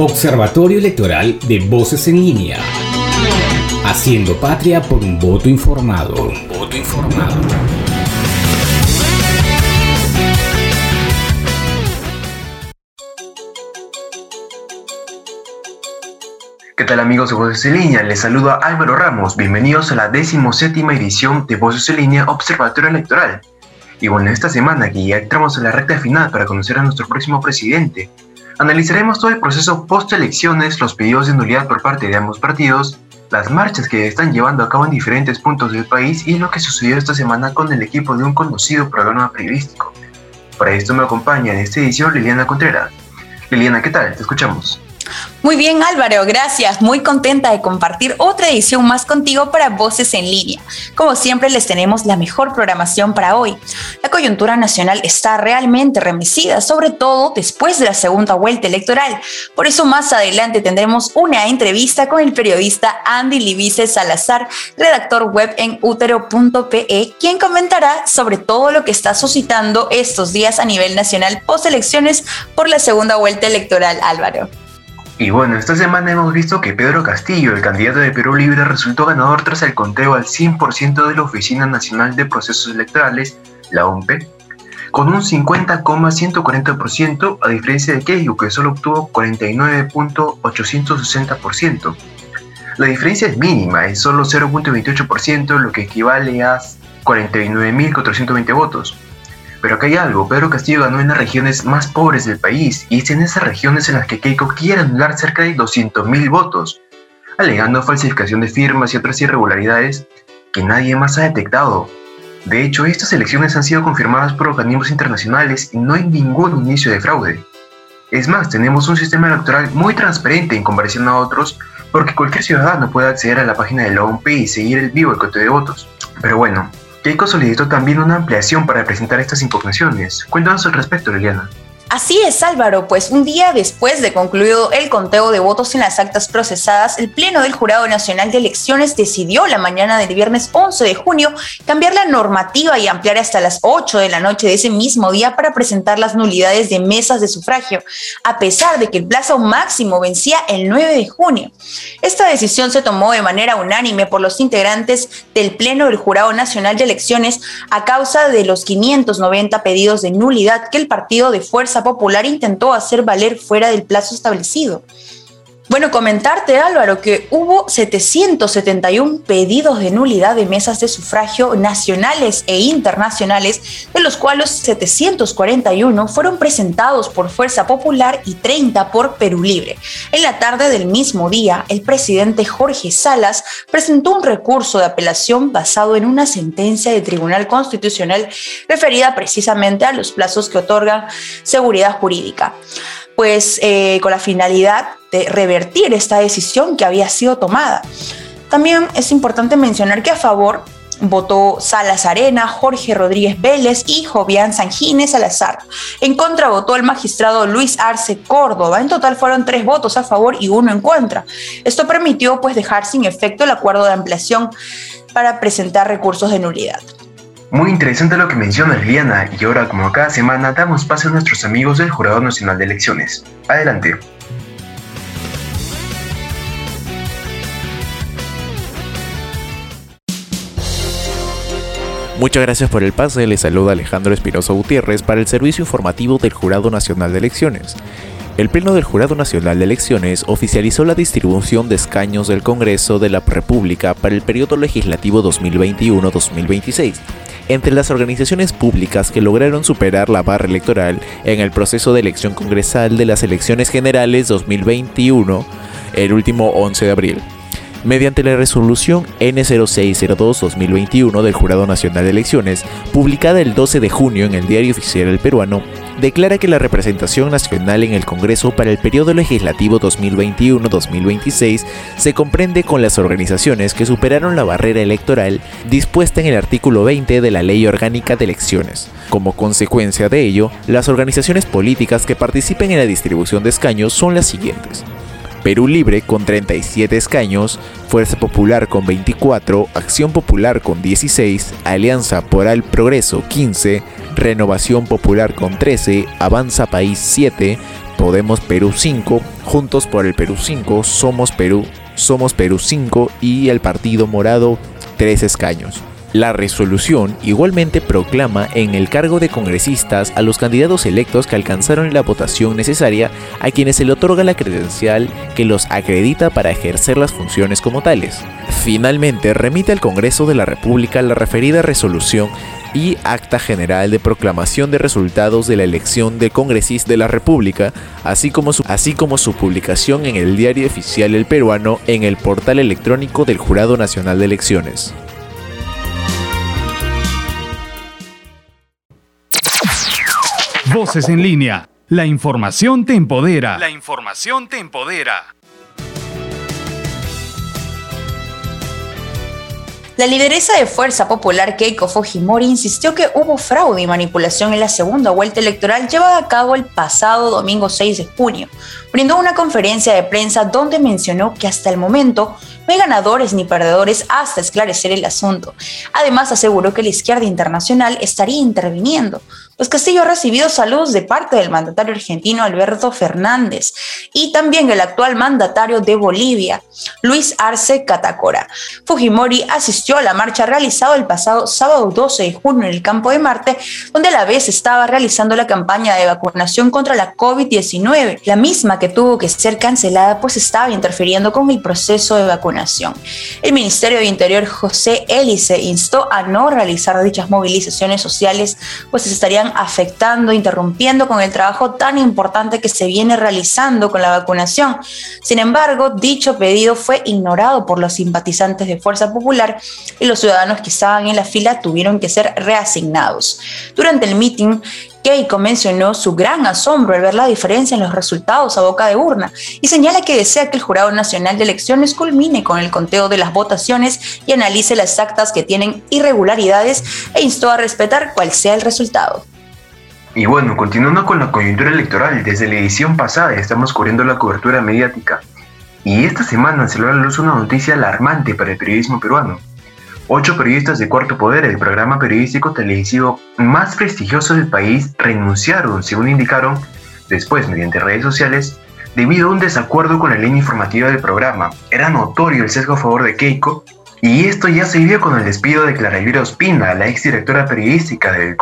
Observatorio Electoral de Voces en Línea. Haciendo patria por un voto informado. voto informado. ¿Qué tal amigos de Voces en Línea? Les saludo a Álvaro Ramos. Bienvenidos a la 17 edición de Voces en Línea Observatorio Electoral. Y bueno, esta semana que ya entramos en la recta final para conocer a nuestro próximo presidente, analizaremos todo el proceso post-elecciones, los pedidos de nulidad por parte de ambos partidos, las marchas que están llevando a cabo en diferentes puntos del país y lo que sucedió esta semana con el equipo de un conocido programa periodístico. Para esto me acompaña en esta edición Liliana Contreras. Liliana, ¿qué tal? Te escuchamos. Muy bien Álvaro, gracias. Muy contenta de compartir otra edición más contigo para Voces en línea. Como siempre les tenemos la mejor programación para hoy. La coyuntura nacional está realmente remecida, sobre todo después de la segunda vuelta electoral. Por eso más adelante tendremos una entrevista con el periodista Andy Libice Salazar, redactor web en útero.pe, quien comentará sobre todo lo que está suscitando estos días a nivel nacional post elecciones por la segunda vuelta electoral, Álvaro. Y bueno, esta semana hemos visto que Pedro Castillo, el candidato de Perú Libre, resultó ganador tras el conteo al 100% de la Oficina Nacional de Procesos Electorales, la OMPE, con un 50,140% a diferencia de Keiko, que solo obtuvo 49.860%. La diferencia es mínima, es solo 0.28%, lo que equivale a 49.420 votos. Pero acá hay algo, Pedro Castillo ganó en las regiones más pobres del país y es en esas regiones en las que Keiko quiere anular cerca de 200.000 votos, alegando falsificación de firmas y otras irregularidades que nadie más ha detectado. De hecho, estas elecciones han sido confirmadas por organismos internacionales y no hay ningún inicio de fraude. Es más, tenemos un sistema electoral muy transparente en comparación a otros porque cualquier ciudadano puede acceder a la página de la OMP y seguir el vivo el conteo de votos. Pero bueno, Keiko solicitó también una ampliación para presentar estas impugnaciones. Cuéntanos al respecto, Liliana. Así es, Álvaro, pues un día después de concluido el conteo de votos en las actas procesadas, el Pleno del Jurado Nacional de Elecciones decidió la mañana del viernes 11 de junio cambiar la normativa y ampliar hasta las 8 de la noche de ese mismo día para presentar las nulidades de mesas de sufragio, a pesar de que el plazo máximo vencía el 9 de junio. Esta decisión se tomó de manera unánime por los integrantes del Pleno del Jurado Nacional de Elecciones a causa de los 590 pedidos de nulidad que el partido de Fuerza Popular intentó hacer valer fuera del plazo establecido. Bueno, comentarte Álvaro que hubo 771 pedidos de nulidad de mesas de sufragio nacionales e internacionales, de los cuales 741 fueron presentados por Fuerza Popular y 30 por Perú Libre. En la tarde del mismo día, el presidente Jorge Salas presentó un recurso de apelación basado en una sentencia del Tribunal Constitucional referida precisamente a los plazos que otorgan seguridad jurídica pues eh, con la finalidad de revertir esta decisión que había sido tomada. También es importante mencionar que a favor votó Salas Arena, Jorge Rodríguez Vélez y Jovian Sangines Salazar. En contra votó el magistrado Luis Arce Córdoba. En total fueron tres votos a favor y uno en contra. Esto permitió pues dejar sin efecto el acuerdo de ampliación para presentar recursos de nulidad. Muy interesante lo que menciona Liliana y ahora como cada semana damos paso a nuestros amigos del Jurado Nacional de Elecciones. Adelante. Muchas gracias por el pase, le saluda Alejandro Espinosa Gutiérrez para el Servicio Informativo del Jurado Nacional de Elecciones. El Pleno del Jurado Nacional de Elecciones oficializó la distribución de escaños del Congreso de la República para el periodo legislativo 2021-2026 entre las organizaciones públicas que lograron superar la barra electoral en el proceso de elección congresal de las elecciones generales 2021 el último 11 de abril mediante la resolución N0602-2021 del Jurado Nacional de Elecciones, publicada el 12 de junio en el Diario Oficial El Peruano, declara que la representación nacional en el Congreso para el periodo legislativo 2021-2026 se comprende con las organizaciones que superaron la barrera electoral dispuesta en el artículo 20 de la Ley Orgánica de Elecciones. Como consecuencia de ello, las organizaciones políticas que participen en la distribución de escaños son las siguientes. Perú Libre con 37 escaños, Fuerza Popular con 24, Acción Popular con 16, Alianza por el Progreso 15, Renovación Popular con 13, Avanza País 7, Podemos Perú 5, Juntos por el Perú 5, Somos Perú, Somos Perú 5 y el Partido Morado 3 escaños. La resolución igualmente proclama en el cargo de congresistas a los candidatos electos que alcanzaron la votación necesaria a quienes se le otorga la credencial que los acredita para ejercer las funciones como tales. Finalmente, remite al Congreso de la República la referida resolución y acta general de proclamación de resultados de la elección de congresista de la República, así como, su, así como su publicación en el diario oficial El Peruano en el portal electrónico del Jurado Nacional de Elecciones. Voces en línea. La información te empodera. La información te empodera. La lideresa de Fuerza Popular Keiko Fujimori insistió que hubo fraude y manipulación en la segunda vuelta electoral llevada a cabo el pasado domingo 6 de junio. Brindó una conferencia de prensa donde mencionó que hasta el momento no hay ganadores ni perdedores hasta esclarecer el asunto. Además aseguró que la izquierda internacional estaría interviniendo, pues Castillo ha recibido saludos de parte del mandatario argentino Alberto Fernández y también el actual mandatario de Bolivia, Luis Arce Catacora. Fujimori asistió a la marcha realizada el pasado sábado 12 de junio en el Campo de Marte, donde a la vez estaba realizando la campaña de vacunación contra la COVID-19, la misma que tuvo que ser cancelada pues estaba interfiriendo con el proceso de vacunación. El Ministerio de Interior José Hélice instó a no realizar dichas movilizaciones sociales, pues se afectando, interrumpiendo con el trabajo tan importante que se viene realizando con la vacunación. Sin embargo, dicho pedido fue ignorado por los simpatizantes de Fuerza Popular y los ciudadanos que estaban en la fila tuvieron que ser reasignados. Durante el meeting, Keiko mencionó su gran asombro al ver la diferencia en los resultados a boca de urna y señala que desea que el Jurado Nacional de Elecciones culmine con el conteo de las votaciones y analice las actas que tienen irregularidades e instó a respetar cuál sea el resultado. Y bueno, continuando con la coyuntura electoral, desde la edición pasada estamos cubriendo la cobertura mediática. Y esta semana se dio a luz una noticia alarmante para el periodismo peruano. Ocho periodistas de Cuarto Poder, el programa periodístico televisivo más prestigioso del país, renunciaron, según indicaron, después mediante redes sociales, debido a un desacuerdo con la línea informativa del programa. Era notorio el sesgo a favor de Keiko, y esto ya se vio con el despido de Clara Elvira Ospina, la exdirectora periodística del,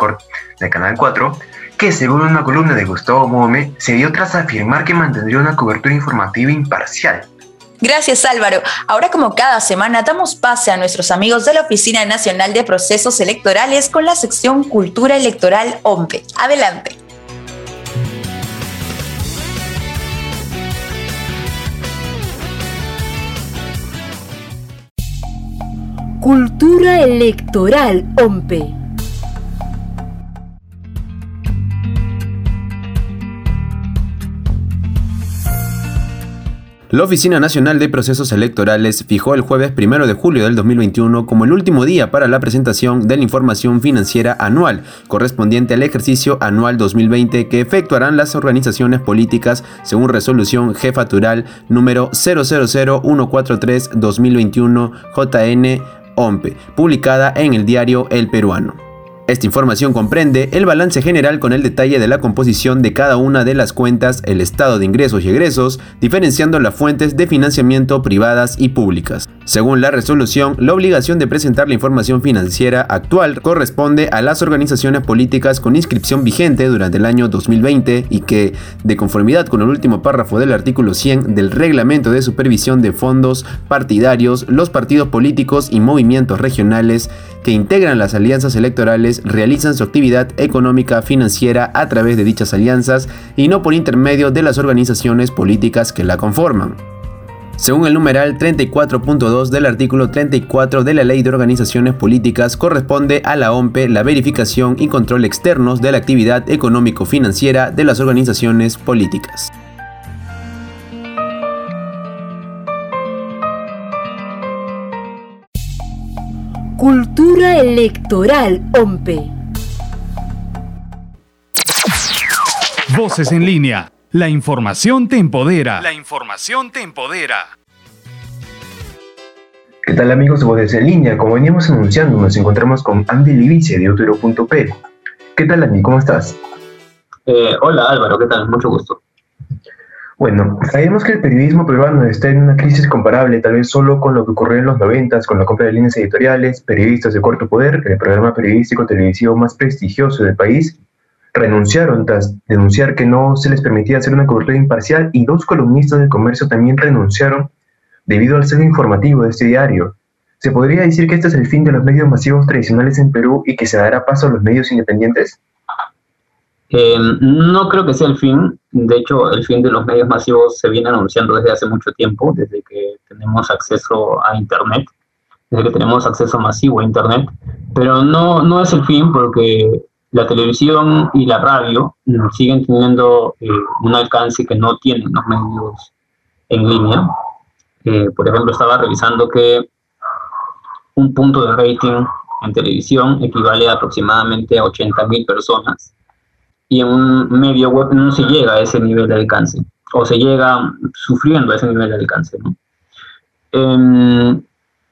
del Canal 4, que según una columna de Gustavo Mome, se dio tras afirmar que mantendría una cobertura informativa imparcial. Gracias Álvaro. Ahora como cada semana damos pase a nuestros amigos de la Oficina Nacional de Procesos Electorales con la sección Cultura Electoral OMPE. Adelante. Cultura Electoral OMPE. La Oficina Nacional de Procesos Electorales fijó el jueves 1 de julio del 2021 como el último día para la presentación de la información financiera anual correspondiente al ejercicio anual 2020 que efectuarán las organizaciones políticas según resolución jefatural número 000143-2021 JN OMPE, publicada en el diario El Peruano. Esta información comprende el balance general con el detalle de la composición de cada una de las cuentas, el estado de ingresos y egresos, diferenciando las fuentes de financiamiento privadas y públicas. Según la resolución, la obligación de presentar la información financiera actual corresponde a las organizaciones políticas con inscripción vigente durante el año 2020 y que, de conformidad con el último párrafo del artículo 100 del Reglamento de Supervisión de Fondos Partidarios, los partidos políticos y movimientos regionales que integran las alianzas electorales realizan su actividad económica financiera a través de dichas alianzas y no por intermedio de las organizaciones políticas que la conforman. Según el numeral 34.2 del artículo 34 de la Ley de Organizaciones Políticas, corresponde a la OMPE la verificación y control externos de la actividad económico-financiera de las organizaciones políticas. Cultura Electoral OMPE. Voces en línea. La información te empodera. La información te empodera. ¿Qué tal amigos de Voces en línea? Como veníamos anunciando, nos encontramos con Andy Livice de Utero.p. ¿Qué tal Andy? ¿Cómo estás? Eh, hola Álvaro, ¿qué tal? Mucho gusto. Bueno, sabemos que el periodismo peruano está en una crisis comparable, tal vez solo con lo que ocurrió en los noventas, con la compra de líneas editoriales, periodistas de corto poder, el programa periodístico televisivo más prestigioso del país, renunciaron tras denunciar que no se les permitía hacer una cobertura imparcial y dos columnistas del comercio también renunciaron debido al sesgo informativo de este diario. ¿Se podría decir que este es el fin de los medios masivos tradicionales en Perú y que se dará paso a los medios independientes? Eh, no creo que sea el fin. De hecho, el fin de los medios masivos se viene anunciando desde hace mucho tiempo, desde que tenemos acceso a Internet, desde que tenemos acceso masivo a Internet. Pero no, no es el fin porque la televisión y la radio siguen teniendo eh, un alcance que no tienen los medios en línea. Eh, por ejemplo, estaba revisando que un punto de rating en televisión equivale a aproximadamente a 80.000 personas y en un medio web no se llega a ese nivel de alcance o se llega sufriendo a ese nivel de alcance. ¿no? Em,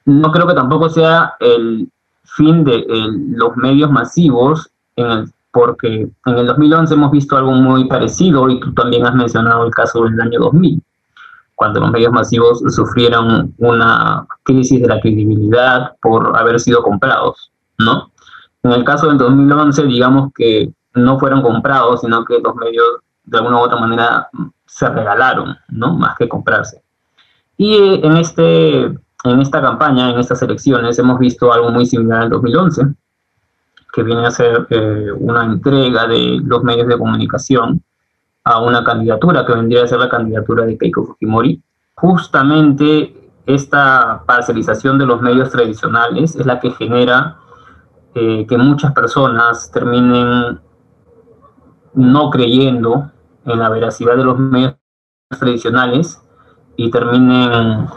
no creo que tampoco sea el fin de los medios masivos, el, porque en el 2011 hemos visto algo muy parecido y tú también has mencionado el caso del año 2000, cuando los medios masivos sufrieron una crisis de la credibilidad por haber sido comprados, ¿no? En el caso del 2011, digamos que no fueron comprados, sino que los medios de alguna u otra manera se regalaron, ¿no? Más que comprarse. Y eh, en, este, en esta campaña, en estas elecciones, hemos visto algo muy similar al 2011, que viene a ser eh, una entrega de los medios de comunicación a una candidatura que vendría a ser la candidatura de Keiko Fujimori. Justamente esta parcelización de los medios tradicionales es la que genera eh, que muchas personas terminen no creyendo en la veracidad de los medios tradicionales y terminen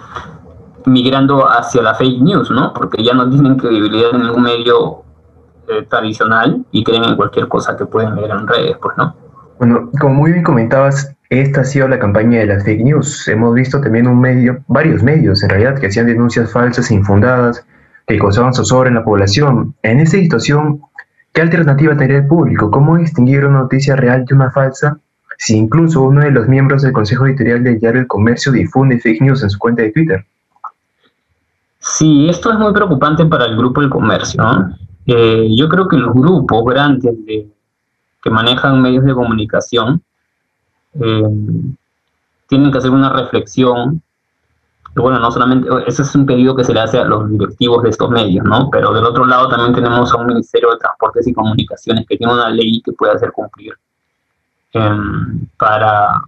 migrando hacia la fake news, ¿no? Porque ya no tienen credibilidad en ningún medio eh, tradicional y creen en cualquier cosa que pueden ver en redes, pues, ¿no? Bueno, como muy bien comentabas, esta ha sido la campaña de las fake news. Hemos visto también un medio, varios medios en realidad, que hacían denuncias falsas e infundadas, que causaban zozobra en la población. En esta situación, ¿Qué alternativa tendría el público? ¿Cómo distinguir una noticia real de una falsa si incluso uno de los miembros del Consejo Editorial del diario El Comercio difunde fake news en su cuenta de Twitter? Sí, esto es muy preocupante para el grupo El Comercio. Eh, yo creo que los grupos grandes que manejan medios de comunicación eh, tienen que hacer una reflexión bueno, no solamente, ese es un pedido que se le hace a los directivos de estos medios, ¿no? Pero del otro lado también tenemos a un Ministerio de Transportes y Comunicaciones que tiene una ley que puede hacer cumplir em, para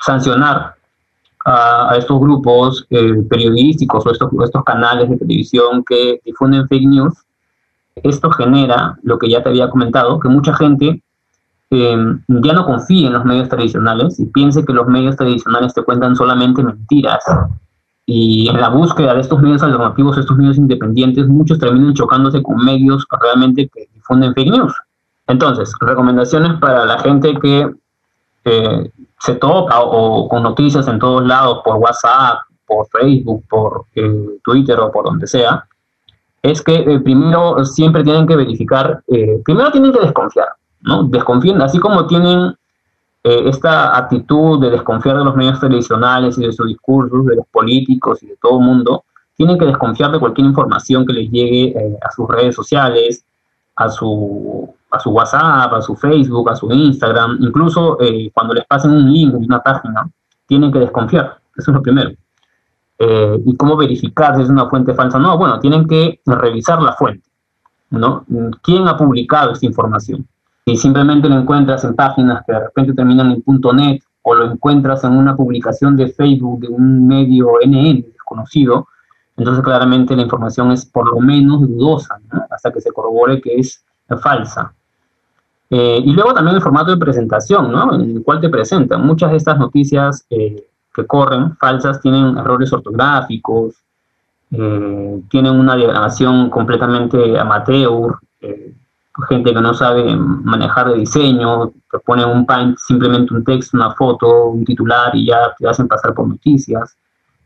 sancionar a, estos grupos eh, periodísticos o estos, estos canales de televisión que difunden fake news. Esto genera lo que ya te había comentado, que mucha gente Em, ya no confíe en los medios tradicionales y piense que los medios tradicionales te cuentan solamente mentiras. Y en la búsqueda de estos medios alternativos, estos medios independientes, muchos terminan chocándose con medios realmente que difunden fake news. Entonces, recomendaciones para la gente que eh, se topa o, con noticias en todos lados, por WhatsApp, por Facebook, por eh, Twitter o por donde sea, es que eh, primero siempre tienen que verificar, primero tienen que desconfiar. ¿no? Desconfían, así como tienen eh, esta actitud de desconfiar de los medios tradicionales y de sus discursos, de los políticos y de todo el mundo, tienen que desconfiar de cualquier información que les llegue eh, a sus redes sociales, a su, a su WhatsApp, a su Facebook, a su Instagram, incluso eh, cuando les pasen un link una página, tienen que desconfiar, eso es lo primero. ¿Y cómo verificar si es una fuente falsa? No, bueno, tienen que revisar la fuente, ¿no? ¿Quién ha publicado esta información? Si simplemente lo encuentras en páginas que de repente terminan en .net o lo encuentras en una publicación de Facebook de un medio NN desconocido, entonces claramente la información es por lo menos dudosa, hasta que se corrobore que es falsa. Eh, y luego también el formato de presentación, ¿no? en el cual te presentan. Muchas de estas noticias eh, que corren falsas tienen errores ortográficos, eh, tienen una diagramación completamente amateur, gente que no sabe manejar de diseño, te pone un paint, simplemente un texto, una foto, un titular y ya te hacen pasar por noticias,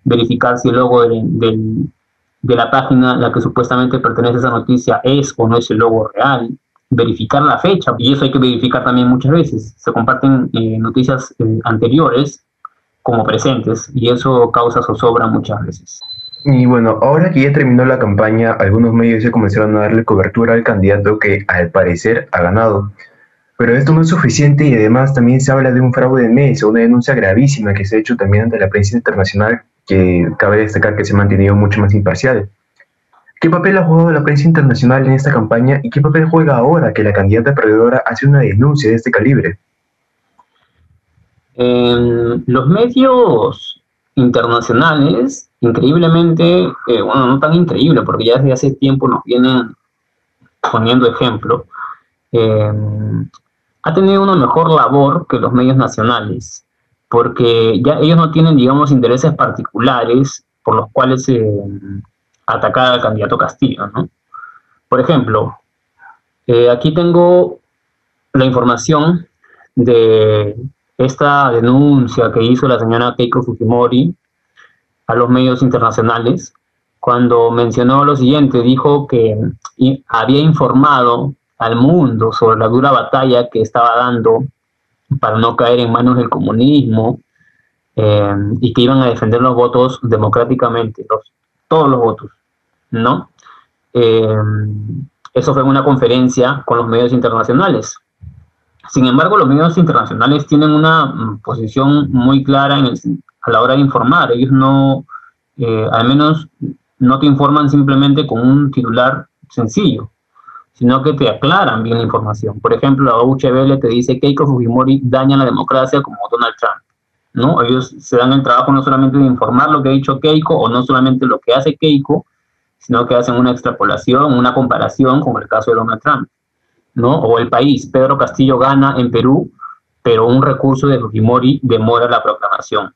verificar si el logo de, la página a la que supuestamente pertenece esa noticia es o no es el logo real, verificar la fecha, y eso hay que verificar también muchas veces. Se comparten eh, noticias eh, anteriores como presentes, y eso causa zozobra muchas veces. Y bueno, ahora que ya terminó la campaña, algunos medios ya comenzaron a darle cobertura al candidato que al parecer ha ganado. Pero esto no es suficiente y además también se habla de un fraude de mesa, una denuncia gravísima que se ha hecho también ante la prensa internacional, que cabe destacar que se ha mantenido mucho más imparcial. ¿Qué papel ha jugado la prensa internacional en esta campaña y qué papel juega ahora que la candidata perdedora hace una denuncia de este calibre? Los medios internacionales, increíblemente, eh, bueno, no tan increíble, porque ya desde hace tiempo nos vienen poniendo ejemplo, eh, ha tenido una mejor labor que los medios nacionales, porque ya ellos no tienen, digamos, intereses particulares por los cuales eh, atacar al candidato Castillo, ¿no? Por ejemplo, eh, aquí tengo la información de esta denuncia que hizo la señora Keiko Fujimori a los medios internacionales, cuando mencionó lo siguiente, dijo que había informado al mundo sobre la dura batalla que estaba dando para no caer en manos del comunismo eh, y que iban a defender los votos democráticamente, todos los votos, ¿no? Eh, eso fue en una conferencia con los medios internacionales. Sin embargo, los medios internacionales tienen una mm, posición muy clara a la hora de informar. Ellos no, eh, al menos, no te informan simplemente con un titular sencillo sino que te aclaran bien la información. Por ejemplo, la UHBL te dice que Keiko Fujimori daña la democracia como Donald Trump. ¿no? Ellos se dan el trabajo no solamente de informar lo que ha dicho Keiko o no solamente lo que hace Keiko, sino que hacen una extrapolación, una comparación con el caso de Donald Trump. ¿No? O el país, Pedro Castillo gana en Perú, pero un recurso de Fujimori demora la proclamación.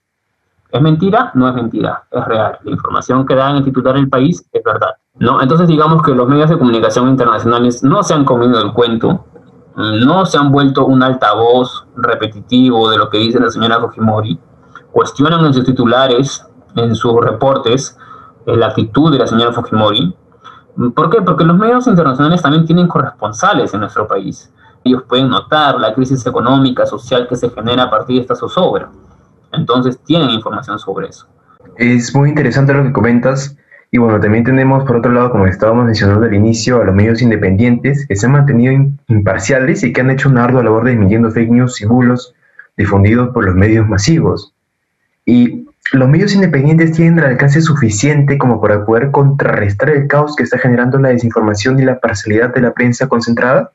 ¿Es mentira? No es mentira, es real. La información que da en el titular del país es verdad. ¿no? Entonces digamos que los medios de comunicación internacionales no se han comido el cuento, no se han vuelto un altavoz repetitivo de lo que dice la señora Fujimori, cuestionan en sus titulares, en sus reportes, eh, la actitud de la señora Fujimori. ¿Por qué? Porque los medios internacionales también tienen corresponsales en nuestro país. Ellos pueden notar la crisis económica, social que se genera a partir de esta zozobra. Entonces tienen información sobre eso. Es muy interesante lo que comentas y bueno, también tenemos por otro lado, como estábamos mencionando al inicio, a los medios independientes que se han mantenido imparciales y que han hecho una ardua labor de emitiendo fake news y bulos difundidos por los medios masivos. Y los medios independientes tienen el alcance suficiente como para poder contrarrestar el caos que está generando la desinformación y la parcialidad de la prensa concentrada.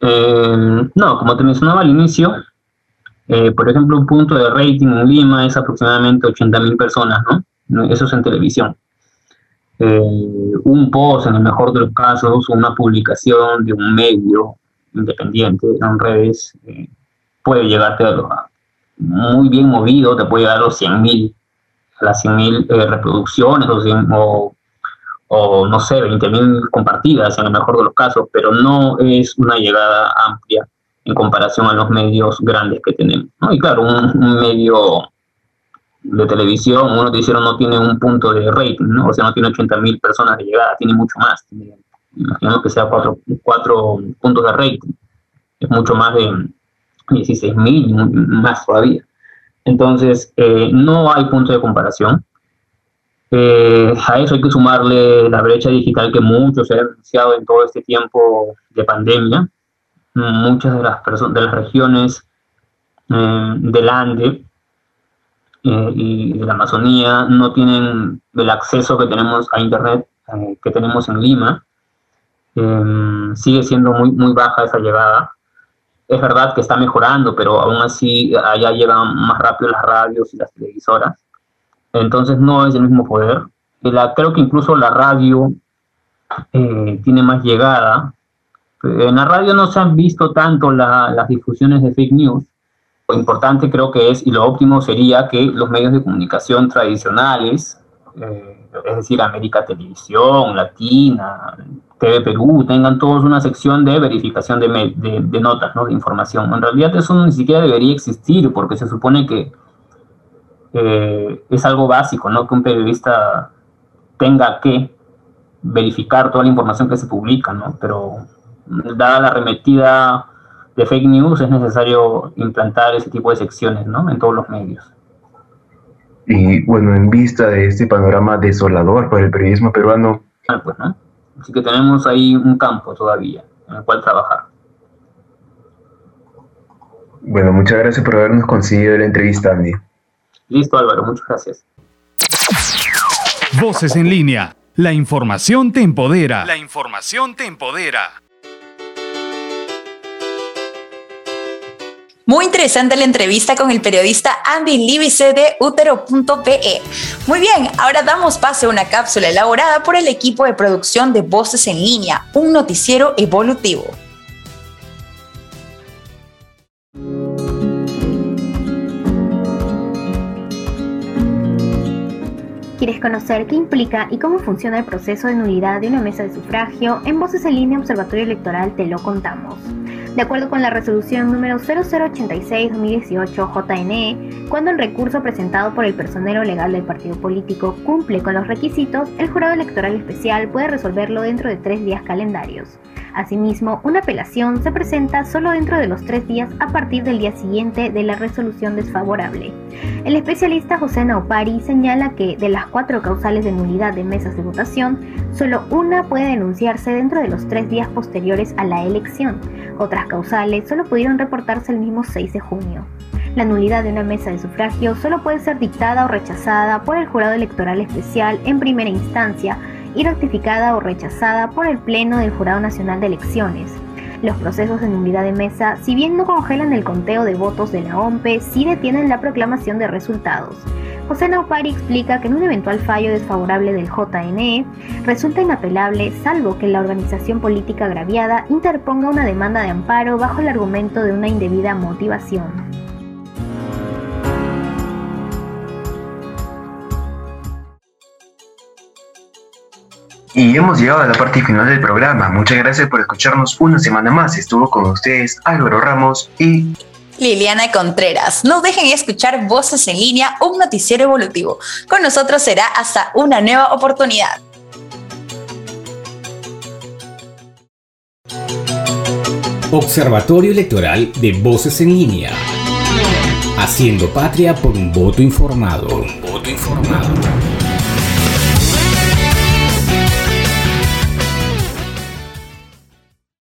Eh, no, como te mencionaba al inicio, eh, por ejemplo, un punto de rating en Lima es aproximadamente 80.000 personas, ¿no? Eso es en televisión. Eh, un post, en el mejor de los casos, una publicación de un medio independiente en redes, puede llegarte a, muy bien movido, te puede llegar a los 100.000, a las 100.000 eh, reproducciones o, no sé, 20.000 compartidas en el mejor de los casos, pero no es una llegada amplia en comparación a los medios grandes que tenemos. Y claro, un medio de televisión, uno te hicieron no tiene un punto de rating, ¿no? O sea, no tiene 80 mil personas de llegada, tiene mucho más. imaginemos que sea cuatro, cuatro puntos de rating. Es mucho más de 16 mil, más todavía. Entonces, eh, no hay punto de comparación. Eh, a eso hay que sumarle la brecha digital que mucho se ha denunciado en todo este tiempo de pandemia. Muchas de las, personas, de las regiones eh, del Ande y de la Amazonía no tienen el acceso que tenemos a Internet que tenemos en Lima. Sigue siendo muy, muy baja esa llegada. Es verdad que está mejorando, pero aún así allá llegan más rápido las radios y las televisoras. Entonces no es el mismo poder. La, creo que incluso la radio eh, tiene más llegada. En la radio no se han visto tanto las difusiones de fake news, lo importante creo que es, y lo óptimo sería que los medios de comunicación tradicionales, eh, es decir, América Televisión, Latina, TV Perú, tengan todos una sección de verificación de, de, notas, ¿no? de información. En realidad eso ni siquiera debería existir porque se supone que eh, es algo básico, ¿no? que un periodista tenga que verificar toda la información que se publica, ¿no? Pero dada la arremetida de fake news, es necesario implantar ese tipo de secciones, ¿no? En todos los medios. Y bueno, en vista de este panorama desolador para el periodismo peruano. Ah, pues, ¿no? Así que tenemos ahí un campo todavía en el cual trabajar. Bueno, muchas gracias por habernos conseguido la entrevista, Andy. Listo, Álvaro, muchas gracias. Voces en línea. La información te empodera. La información te empodera. Muy interesante la entrevista con el periodista Andy Libice de Utero.pe. Muy bien, ahora damos paso a una cápsula elaborada por el equipo de producción de Voces en Línea, un noticiero evolutivo. ¿Quieres conocer qué implica y cómo funciona el proceso de nulidad de una mesa de sufragio? En Voces en Línea Observatorio Electoral te lo contamos. De acuerdo con la resolución número 0086-2018 JNE, cuando el recurso presentado por el personero legal del partido político cumple con los requisitos, el jurado electoral especial puede resolverlo dentro de tres días calendarios. Asimismo, una apelación se presenta solo dentro de los tres días a partir del día siguiente de la resolución desfavorable. El especialista José Naupari señala que de las cuatro causales de nulidad de mesas de votación, solo una puede denunciarse dentro de los tres días posteriores a la elección. Otras causales solo pudieron reportarse el mismo 6 de junio. La nulidad de una mesa de sufragio solo puede ser dictada o rechazada por el jurado electoral especial en primera instancia y ratificada o rechazada por el Pleno del Jurado Nacional de Elecciones. Los procesos de nulidad de mesa, si bien no congelan el conteo de votos de la OMPE, sí detienen la proclamación de resultados. José Naupari explica que en un eventual fallo desfavorable del JNE resulta inapelable salvo que la organización política agraviada interponga una demanda de amparo bajo el argumento de una indebida motivación. Y hemos llegado a la parte final del programa. Muchas gracias por escucharnos una semana más. Estuvo con ustedes Álvaro Ramos y Liliana Contreras. No dejen de escuchar Voces en línea, un noticiero evolutivo. Con nosotros será hasta una nueva oportunidad. Observatorio Electoral de Voces en línea. Haciendo patria por un voto informado. voto informado.